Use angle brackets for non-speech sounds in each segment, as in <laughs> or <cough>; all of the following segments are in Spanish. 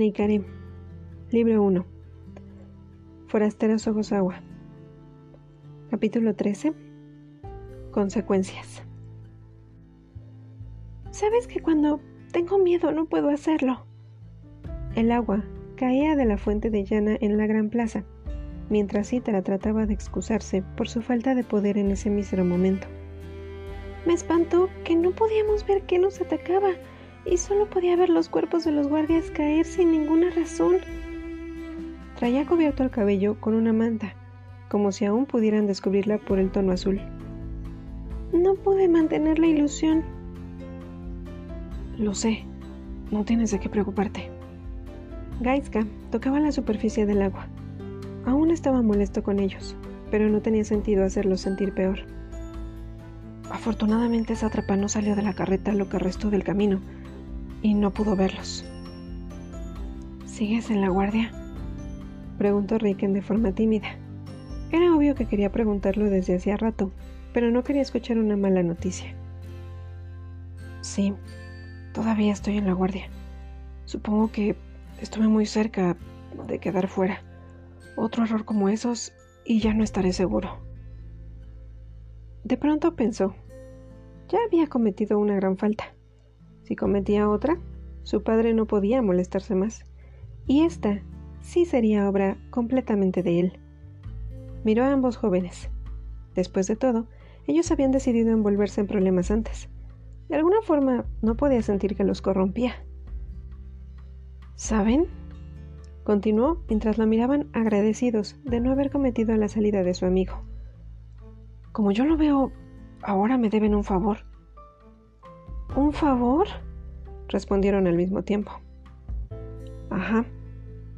Neikarim, Libro 1. Forasteros Ojos Agua. Capítulo 13. Consecuencias. Sabes que cuando tengo miedo no puedo hacerlo. El agua caía de la fuente de llana en la gran plaza, mientras Cítara trataba de excusarse por su falta de poder en ese mísero momento. Me espantó que no podíamos ver qué nos atacaba y solo podía ver los cuerpos de los guardias caer sin ninguna razón. Traía cubierto el cabello con una manta, como si aún pudieran descubrirla por el tono azul. No pude mantener la ilusión. Lo sé, no tienes de qué preocuparte. Gaiska tocaba la superficie del agua. Aún estaba molesto con ellos, pero no tenía sentido hacerlos sentir peor. Afortunadamente esa trapa no salió de la carreta lo que restó del camino, y no pudo verlos. ¿Sigues en la guardia? Preguntó Riken de forma tímida. Era obvio que quería preguntarlo desde hacía rato, pero no quería escuchar una mala noticia. Sí, todavía estoy en la guardia. Supongo que estuve muy cerca de quedar fuera. Otro error como esos y ya no estaré seguro. De pronto pensó, ya había cometido una gran falta. Si cometía otra, su padre no podía molestarse más. Y esta sí sería obra completamente de él. Miró a ambos jóvenes. Después de todo, ellos habían decidido envolverse en problemas antes. De alguna forma, no podía sentir que los corrompía. ¿Saben? Continuó mientras lo miraban agradecidos de no haber cometido la salida de su amigo. Como yo lo veo, ahora me deben un favor. ¿Un favor? respondieron al mismo tiempo. Ajá,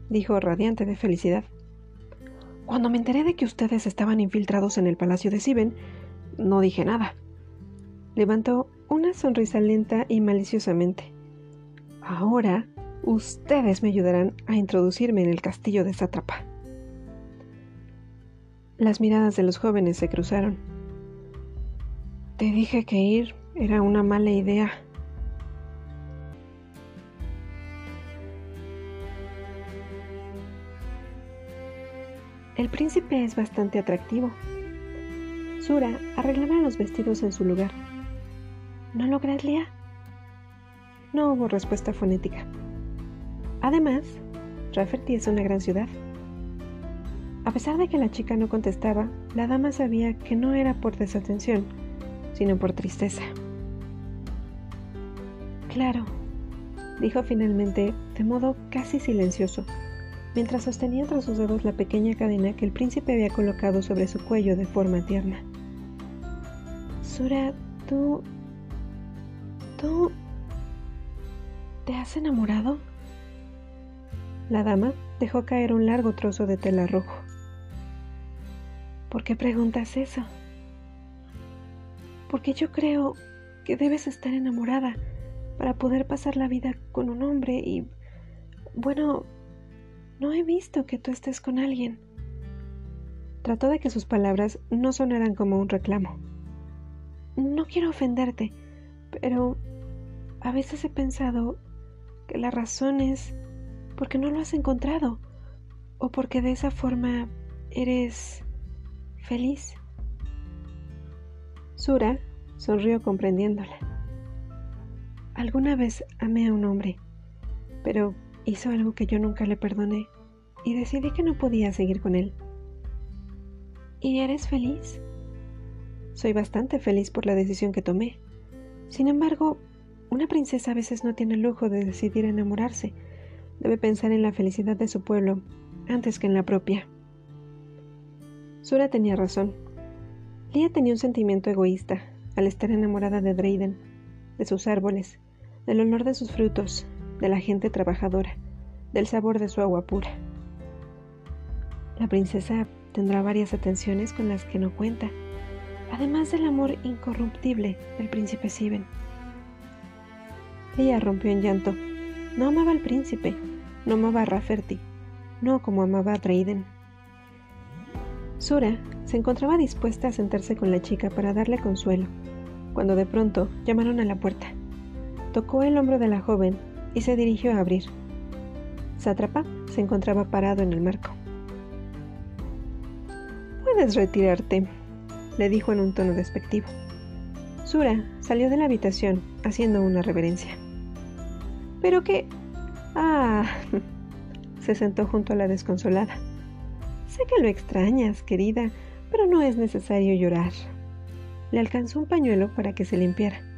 dijo radiante de felicidad. Cuando me enteré de que ustedes estaban infiltrados en el palacio de Siben, no dije nada. Levantó una sonrisa lenta y maliciosamente. Ahora ustedes me ayudarán a introducirme en el castillo de Sátrapa. Las miradas de los jóvenes se cruzaron. Te dije que ir era una mala idea. El príncipe es bastante atractivo. Sura arreglaba los vestidos en su lugar. ¿No lo crees, Lea? No hubo respuesta fonética. Además, Rafferty es una gran ciudad. A pesar de que la chica no contestaba, la dama sabía que no era por desatención, sino por tristeza. Claro, dijo finalmente de modo casi silencioso, mientras sostenía entre sus dedos la pequeña cadena que el príncipe había colocado sobre su cuello de forma tierna. Sura, tú... ¿Tú... ¿Te has enamorado? La dama dejó caer un largo trozo de tela rojo. ¿Por qué preguntas eso? Porque yo creo que debes estar enamorada para poder pasar la vida con un hombre y... Bueno, no he visto que tú estés con alguien. Trató de que sus palabras no sonaran como un reclamo. No quiero ofenderte, pero a veces he pensado que la razón es porque no lo has encontrado o porque de esa forma eres feliz. Sura sonrió comprendiéndola. Alguna vez amé a un hombre, pero hizo algo que yo nunca le perdoné y decidí que no podía seguir con él. ¿Y eres feliz? Soy bastante feliz por la decisión que tomé. Sin embargo, una princesa a veces no tiene el lujo de decidir enamorarse. Debe pensar en la felicidad de su pueblo antes que en la propia. Sura tenía razón. Lia tenía un sentimiento egoísta al estar enamorada de Drayden, de sus árboles, del olor de sus frutos, de la gente trabajadora, del sabor de su agua pura. La princesa tendrá varias atenciones con las que no cuenta, además del amor incorruptible del príncipe Siben. Ella rompió en llanto. No amaba al príncipe, no amaba a Rafferty, no como amaba a Drayden. Sura se encontraba dispuesta a sentarse con la chica para darle consuelo, cuando de pronto llamaron a la puerta. Tocó el hombro de la joven y se dirigió a abrir. Sátrapa se encontraba parado en el marco. Puedes retirarte, le dijo en un tono despectivo. Sura salió de la habitación haciendo una reverencia. ¿Pero qué? Ah, <laughs> se sentó junto a la desconsolada. Sé que lo extrañas, querida, pero no es necesario llorar. Le alcanzó un pañuelo para que se limpiara.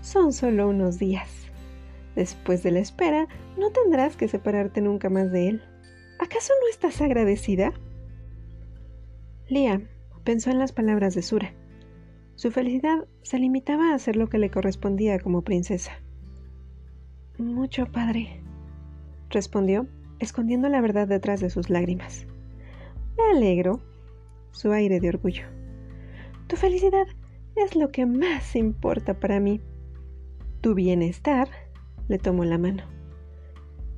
Son solo unos días. Después de la espera, no tendrás que separarte nunca más de él. ¿Acaso no estás agradecida? Lía pensó en las palabras de Sura. Su felicidad se limitaba a hacer lo que le correspondía como princesa. Mucho, padre, respondió, escondiendo la verdad detrás de sus lágrimas. Me alegro, su aire de orgullo. Tu felicidad es lo que más importa para mí. Tu bienestar, le tomó la mano.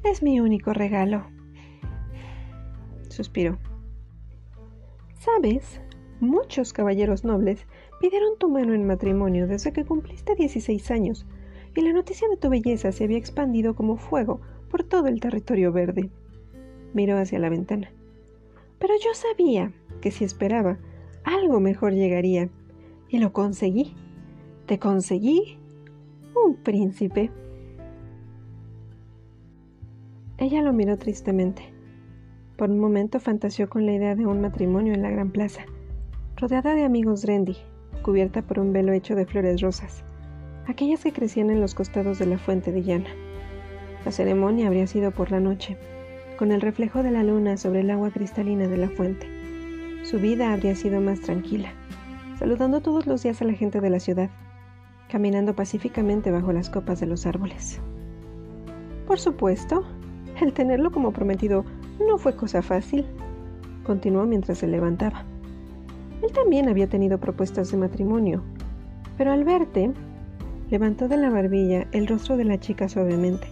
Es mi único regalo. Suspiró. Sabes, muchos caballeros nobles pidieron tu mano en matrimonio desde que cumpliste 16 años, y la noticia de tu belleza se había expandido como fuego por todo el territorio verde. Miró hacia la ventana. Pero yo sabía que si esperaba, algo mejor llegaría. Y lo conseguí. Te conseguí un príncipe. Ella lo miró tristemente. Por un momento fantaseó con la idea de un matrimonio en la gran plaza, rodeada de amigos Drendy, cubierta por un velo hecho de flores rosas, aquellas que crecían en los costados de la fuente de llana. La ceremonia habría sido por la noche, con el reflejo de la luna sobre el agua cristalina de la fuente. Su vida habría sido más tranquila, saludando todos los días a la gente de la ciudad, caminando pacíficamente bajo las copas de los árboles. Por supuesto, el tenerlo como prometido no fue cosa fácil, continuó mientras se levantaba. Él también había tenido propuestas de matrimonio, pero al verte, levantó de la barbilla el rostro de la chica suavemente.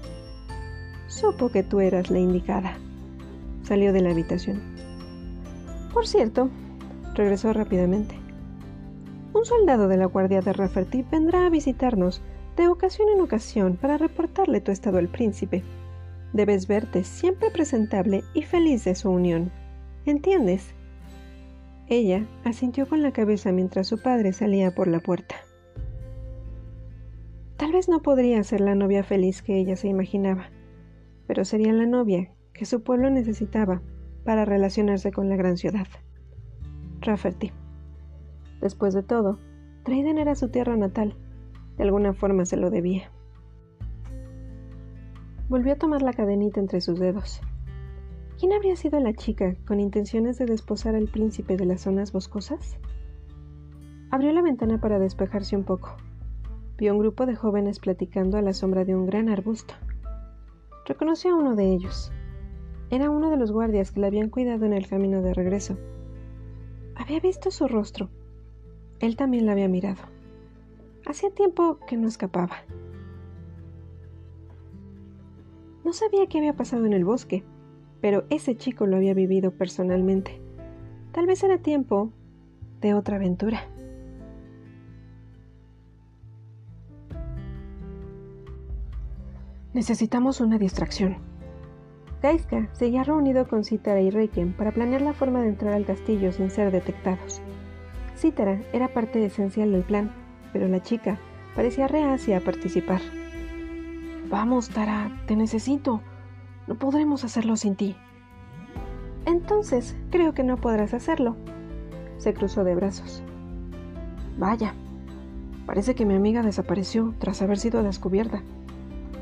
Supo que tú eras la indicada. Salió de la habitación. Por cierto, regresó rápidamente. Un soldado de la guardia de Rafferty vendrá a visitarnos de ocasión en ocasión para reportarle tu estado al príncipe. Debes verte siempre presentable y feliz de su unión. ¿Entiendes? Ella asintió con la cabeza mientras su padre salía por la puerta. Tal vez no podría ser la novia feliz que ella se imaginaba, pero sería la novia que su pueblo necesitaba para relacionarse con la gran ciudad. Rafferty. Después de todo, Dryden era su tierra natal. De alguna forma se lo debía. Volvió a tomar la cadenita entre sus dedos. ¿Quién habría sido la chica con intenciones de desposar al príncipe de las zonas boscosas? Abrió la ventana para despejarse un poco. Vio un grupo de jóvenes platicando a la sombra de un gran arbusto. Reconoció a uno de ellos. Era uno de los guardias que la habían cuidado en el camino de regreso. Había visto su rostro. Él también la había mirado. Hacía tiempo que no escapaba. No sabía qué había pasado en el bosque, pero ese chico lo había vivido personalmente. Tal vez era tiempo de otra aventura. Necesitamos una distracción, Gaiska seguía reunido con Cítara y Reiken para planear la forma de entrar al castillo sin ser detectados. Cítara era parte esencial del plan, pero la chica parecía reacia a participar. Vamos, Tara, te necesito. No podremos hacerlo sin ti. Entonces, creo que no podrás hacerlo. Se cruzó de brazos. Vaya, parece que mi amiga desapareció tras haber sido descubierta.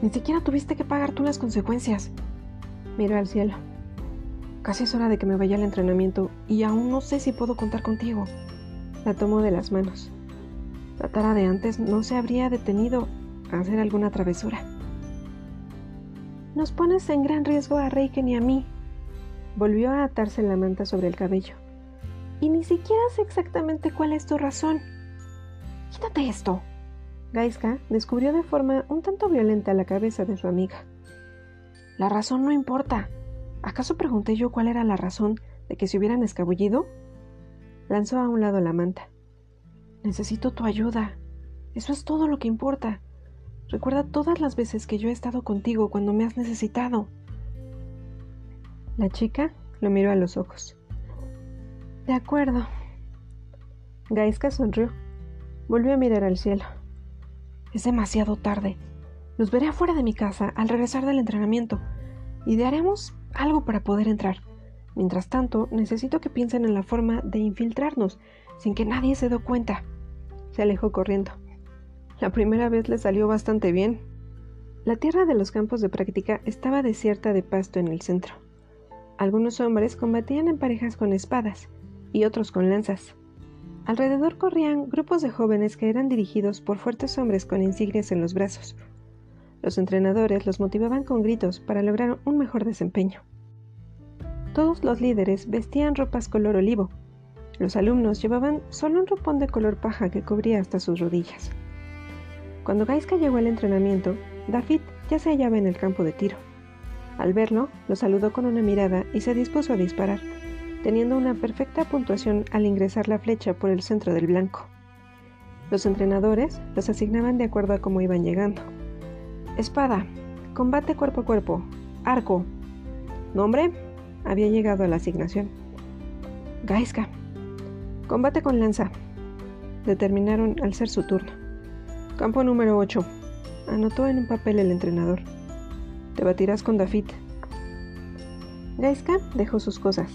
Ni siquiera tuviste que pagar tú las consecuencias. Miró al cielo. Casi es hora de que me vaya al entrenamiento y aún no sé si puedo contar contigo. La tomó de las manos. La tara de antes no se habría detenido a hacer alguna travesura. Nos pones en gran riesgo a Reiken y a mí. Volvió a atarse la manta sobre el cabello. Y ni siquiera sé exactamente cuál es tu razón. Quítate esto. Gaiska descubrió de forma un tanto violenta la cabeza de su amiga. La razón no importa. ¿Acaso pregunté yo cuál era la razón de que se hubieran escabullido? Lanzó a un lado la manta. Necesito tu ayuda. Eso es todo lo que importa. Recuerda todas las veces que yo he estado contigo cuando me has necesitado. La chica lo miró a los ojos. De acuerdo. Gaiska sonrió. Volvió a mirar al cielo. Es demasiado tarde. Los veré afuera de mi casa al regresar del entrenamiento. Idearemos algo para poder entrar. Mientras tanto, necesito que piensen en la forma de infiltrarnos sin que nadie se dé cuenta. Se alejó corriendo. La primera vez le salió bastante bien. La tierra de los campos de práctica estaba desierta de pasto en el centro. Algunos hombres combatían en parejas con espadas y otros con lanzas. Alrededor corrían grupos de jóvenes que eran dirigidos por fuertes hombres con insignias en los brazos. Los entrenadores los motivaban con gritos para lograr un mejor desempeño. Todos los líderes vestían ropas color olivo. Los alumnos llevaban solo un ropón de color paja que cubría hasta sus rodillas. Cuando Gaiska llegó al entrenamiento, David ya se hallaba en el campo de tiro. Al verlo, lo saludó con una mirada y se dispuso a disparar, teniendo una perfecta puntuación al ingresar la flecha por el centro del blanco. Los entrenadores los asignaban de acuerdo a cómo iban llegando. Espada, combate cuerpo a cuerpo, arco. Nombre, había llegado a la asignación. Gaiska. Combate con lanza. Determinaron al ser su turno. Campo número 8. Anotó en un papel el entrenador. Te batirás con David. Gaiska dejó sus cosas.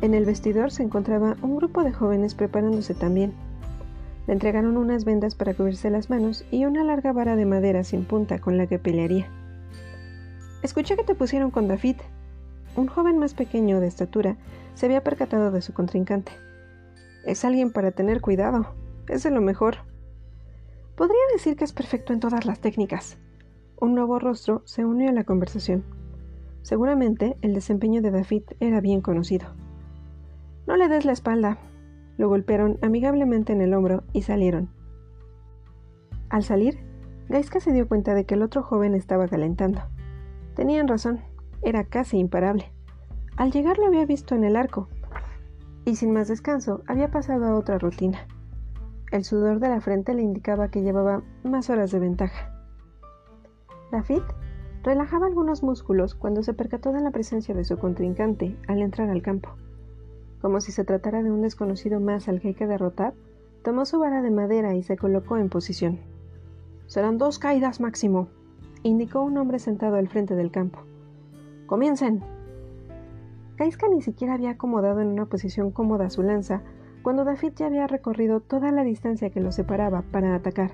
En el vestidor se encontraba un grupo de jóvenes preparándose también. Le entregaron unas vendas para cubrirse las manos y una larga vara de madera sin punta con la que pelearía. Escuché que te pusieron con David, un joven más pequeño de estatura se había percatado de su contrincante. Es alguien para tener cuidado. Es de lo mejor. Podría decir que es perfecto en todas las técnicas. Un nuevo rostro se unió a la conversación. Seguramente el desempeño de David era bien conocido. No le des la espalda. Lo golpearon amigablemente en el hombro y salieron. Al salir, Gaiska se dio cuenta de que el otro joven estaba calentando. Tenían razón era casi imparable. Al llegar lo había visto en el arco, y sin más descanso había pasado a otra rutina. El sudor de la frente le indicaba que llevaba más horas de ventaja. David relajaba algunos músculos cuando se percató de la presencia de su contrincante al entrar al campo. Como si se tratara de un desconocido más al que hay que derrotar, tomó su vara de madera y se colocó en posición. Serán dos caídas máximo, indicó un hombre sentado al frente del campo. ¡Comiencen! Kaiska ni siquiera había acomodado en una posición cómoda su lanza cuando David ya había recorrido toda la distancia que lo separaba para atacar.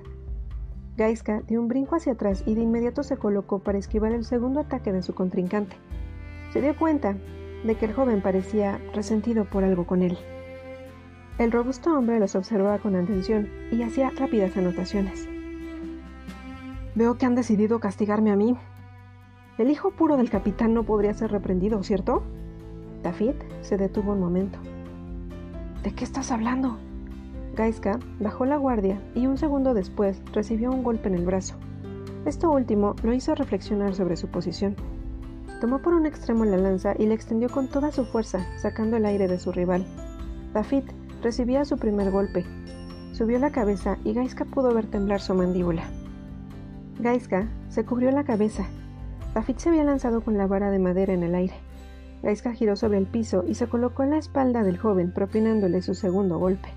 Gaiska dio un brinco hacia atrás y de inmediato se colocó para esquivar el segundo ataque de su contrincante. Se dio cuenta de que el joven parecía resentido por algo con él. El robusto hombre los observaba con atención y hacía rápidas anotaciones. Veo que han decidido castigarme a mí, el hijo puro del capitán no podría ser reprendido, ¿cierto? David se detuvo un momento. ¿De qué estás hablando? Gaiska bajó la guardia y un segundo después recibió un golpe en el brazo. Esto último lo hizo reflexionar sobre su posición. Tomó por un extremo la lanza y la extendió con toda su fuerza, sacando el aire de su rival. David recibía su primer golpe. Subió la cabeza y Gaiska pudo ver temblar su mandíbula. Gaiska se cubrió la cabeza David se había lanzado con la vara de madera en el aire. Gaiska giró sobre el piso y se colocó en la espalda del joven, propinándole su segundo golpe.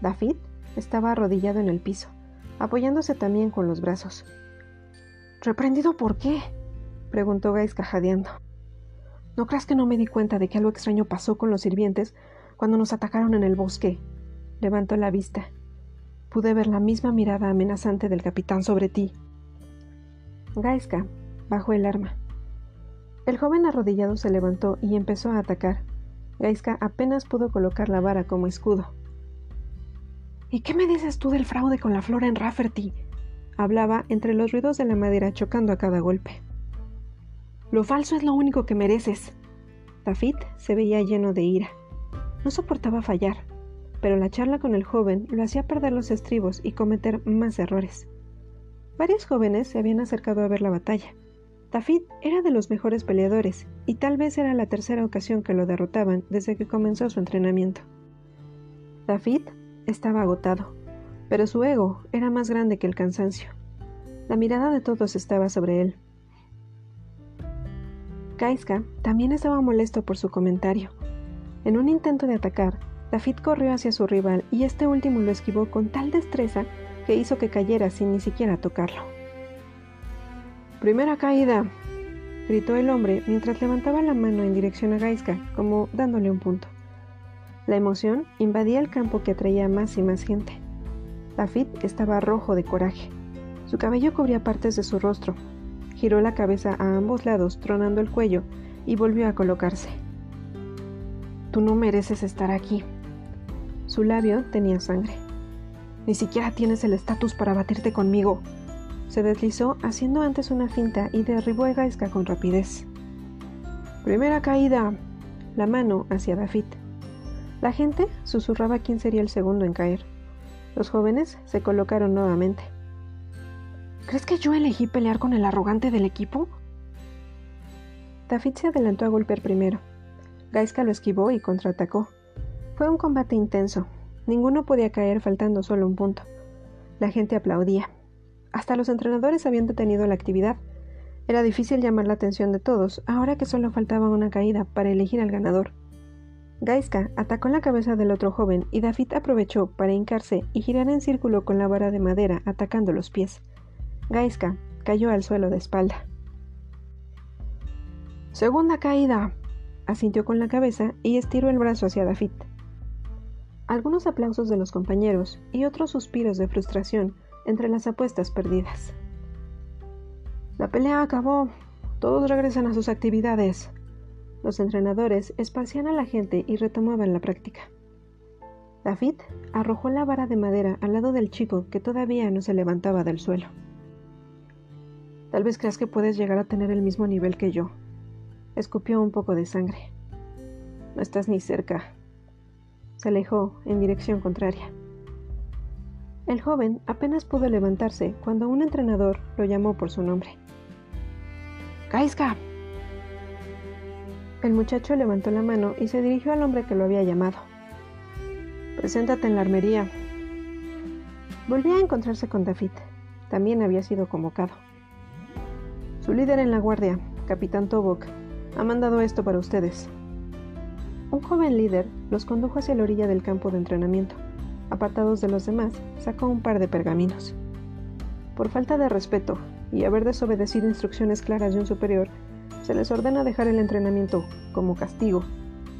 David estaba arrodillado en el piso, apoyándose también con los brazos. ¿Reprendido por qué? preguntó Gaiska jadeando. ¿No creas que no me di cuenta de que algo extraño pasó con los sirvientes cuando nos atacaron en el bosque? Levantó la vista. Pude ver la misma mirada amenazante del capitán sobre ti. Gaiska Bajó el arma. El joven arrodillado se levantó y empezó a atacar. Gaiska apenas pudo colocar la vara como escudo. ¿Y qué me dices tú del fraude con la flora en Rafferty? Hablaba entre los ruidos de la madera chocando a cada golpe. Lo falso es lo único que mereces. David se veía lleno de ira. No soportaba fallar, pero la charla con el joven lo hacía perder los estribos y cometer más errores. Varios jóvenes se habían acercado a ver la batalla. David era de los mejores peleadores y tal vez era la tercera ocasión que lo derrotaban desde que comenzó su entrenamiento. David estaba agotado, pero su ego era más grande que el cansancio. La mirada de todos estaba sobre él. Gaiska también estaba molesto por su comentario. En un intento de atacar, David corrió hacia su rival y este último lo esquivó con tal destreza que hizo que cayera sin ni siquiera tocarlo. Primera caída, gritó el hombre mientras levantaba la mano en dirección a Gaiska, como dándole un punto. La emoción invadía el campo que atraía más y más gente. David estaba rojo de coraje. Su cabello cubría partes de su rostro. Giró la cabeza a ambos lados, tronando el cuello, y volvió a colocarse. Tú no mereces estar aquí. Su labio tenía sangre. Ni siquiera tienes el estatus para batirte conmigo. Se deslizó haciendo antes una finta y derribó a Gaiska con rapidez. Primera caída. La mano hacia David. La gente susurraba quién sería el segundo en caer. Los jóvenes se colocaron nuevamente. ¿Crees que yo elegí pelear con el arrogante del equipo? David se adelantó a golpear primero. Gaiska lo esquivó y contraatacó. Fue un combate intenso. Ninguno podía caer faltando solo un punto. La gente aplaudía. Hasta los entrenadores habían detenido la actividad. Era difícil llamar la atención de todos, ahora que solo faltaba una caída para elegir al ganador. Gaiska atacó la cabeza del otro joven y David aprovechó para hincarse y girar en círculo con la vara de madera atacando los pies. Gaiska cayó al suelo de espalda. Segunda caída, asintió con la cabeza y estiró el brazo hacia David. Algunos aplausos de los compañeros y otros suspiros de frustración entre las apuestas perdidas. La pelea acabó. Todos regresan a sus actividades. Los entrenadores esparcían a la gente y retomaban la práctica. David arrojó la vara de madera al lado del chico que todavía no se levantaba del suelo. Tal vez creas que puedes llegar a tener el mismo nivel que yo. Escupió un poco de sangre. No estás ni cerca. Se alejó en dirección contraria. El joven apenas pudo levantarse cuando un entrenador lo llamó por su nombre. ¡Kaiska! El muchacho levantó la mano y se dirigió al hombre que lo había llamado. Preséntate en la armería. Volvió a encontrarse con David. También había sido convocado. Su líder en la guardia, capitán Tobok, ha mandado esto para ustedes. Un joven líder los condujo hacia la orilla del campo de entrenamiento. Apartados de los demás, sacó un par de pergaminos. Por falta de respeto y haber desobedecido instrucciones claras de un superior, se les ordena dejar el entrenamiento como castigo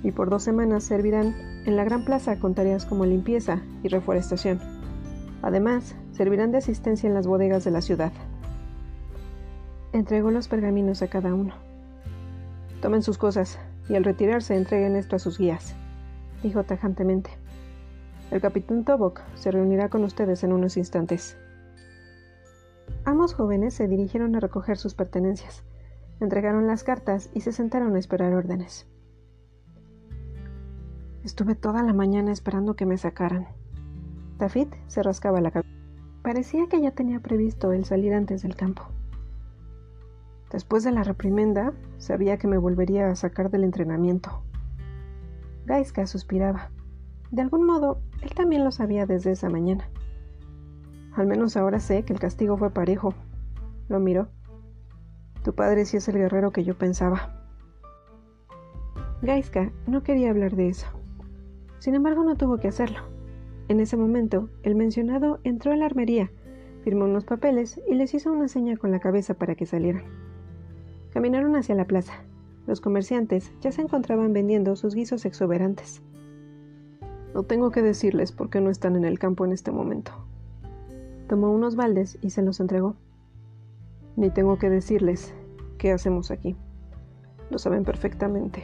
y por dos semanas servirán en la gran plaza con tareas como limpieza y reforestación. Además, servirán de asistencia en las bodegas de la ciudad. Entregó los pergaminos a cada uno. Tomen sus cosas y al retirarse entreguen esto a sus guías, dijo tajantemente. El capitán Tobok se reunirá con ustedes en unos instantes. Ambos jóvenes se dirigieron a recoger sus pertenencias, entregaron las cartas y se sentaron a esperar órdenes. Estuve toda la mañana esperando que me sacaran. David se rascaba la cabeza. Parecía que ya tenía previsto el salir antes del campo. Después de la reprimenda, sabía que me volvería a sacar del entrenamiento. Gaiska suspiraba. De algún modo, él también lo sabía desde esa mañana. Al menos ahora sé que el castigo fue parejo. Lo miró. Tu padre sí es el guerrero que yo pensaba. Gaiska no quería hablar de eso. Sin embargo, no tuvo que hacerlo. En ese momento, el mencionado entró a la armería, firmó unos papeles y les hizo una seña con la cabeza para que salieran. Caminaron hacia la plaza. Los comerciantes ya se encontraban vendiendo sus guisos exuberantes. No tengo que decirles por qué no están en el campo en este momento. Tomó unos baldes y se los entregó. Ni tengo que decirles qué hacemos aquí. Lo saben perfectamente.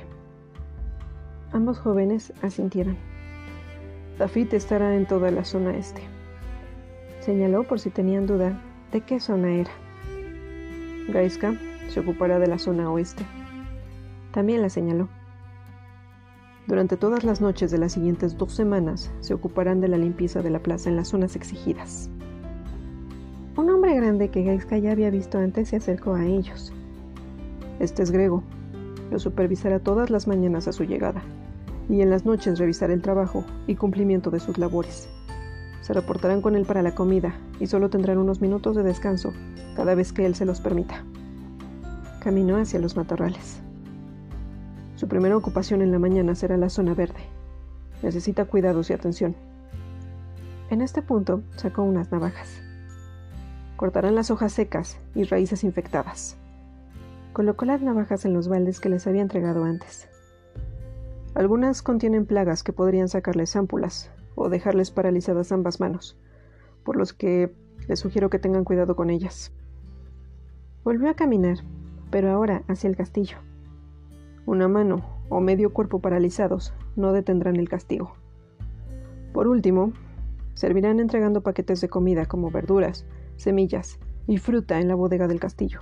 Ambos jóvenes asintieron. David estará en toda la zona este. Señaló por si tenían duda de qué zona era. Gaiska se ocupará de la zona oeste. También la señaló. Durante todas las noches de las siguientes dos semanas se ocuparán de la limpieza de la plaza en las zonas exigidas. Un hombre grande que Gaiska ya había visto antes se acercó a ellos. Este es Grego. Lo supervisará todas las mañanas a su llegada y en las noches revisará el trabajo y cumplimiento de sus labores. Se reportarán con él para la comida y solo tendrán unos minutos de descanso cada vez que él se los permita. Caminó hacia los matorrales. Su primera ocupación en la mañana será la zona verde. Necesita cuidados y atención. En este punto sacó unas navajas. Cortarán las hojas secas y raíces infectadas. Colocó las navajas en los baldes que les había entregado antes. Algunas contienen plagas que podrían sacarles ámpulas o dejarles paralizadas ambas manos, por los que les sugiero que tengan cuidado con ellas. Volvió a caminar, pero ahora hacia el castillo. Una mano o medio cuerpo paralizados no detendrán el castigo. Por último, servirán entregando paquetes de comida como verduras, semillas y fruta en la bodega del castillo.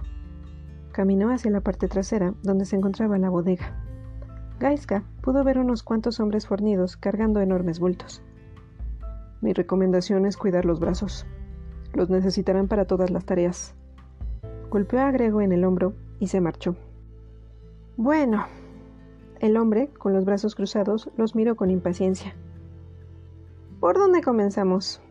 Caminó hacia la parte trasera, donde se encontraba la bodega. Gaiska pudo ver unos cuantos hombres fornidos cargando enormes bultos. Mi recomendación es cuidar los brazos. Los necesitarán para todas las tareas. Golpeó a Grego en el hombro y se marchó. Bueno. El hombre, con los brazos cruzados, los miró con impaciencia. ¿Por dónde comenzamos?